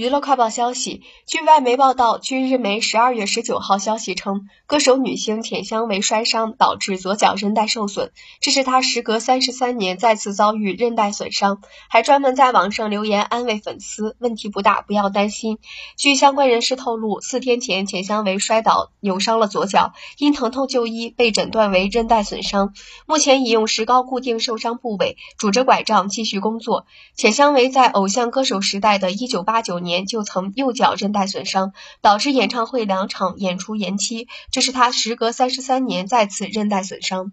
娱乐快报消息，据外媒报道，据日媒十二月十九号消息称，歌手女星浅香唯摔伤导致左脚韧带受损，这是她时隔三十三年再次遭遇韧带损伤，还专门在网上留言安慰粉丝，问题不大，不要担心。据相关人士透露，四天前浅香唯摔倒扭伤了左脚，因疼痛就医，被诊断为韧带损伤，目前已用石膏固定受伤部位，拄着拐杖继续工作。浅香唯在偶像歌手时代的一九八九年。年就曾右脚韧带损伤，导致演唱会两场演出延期，这是他时隔三十三年再次韧带损伤。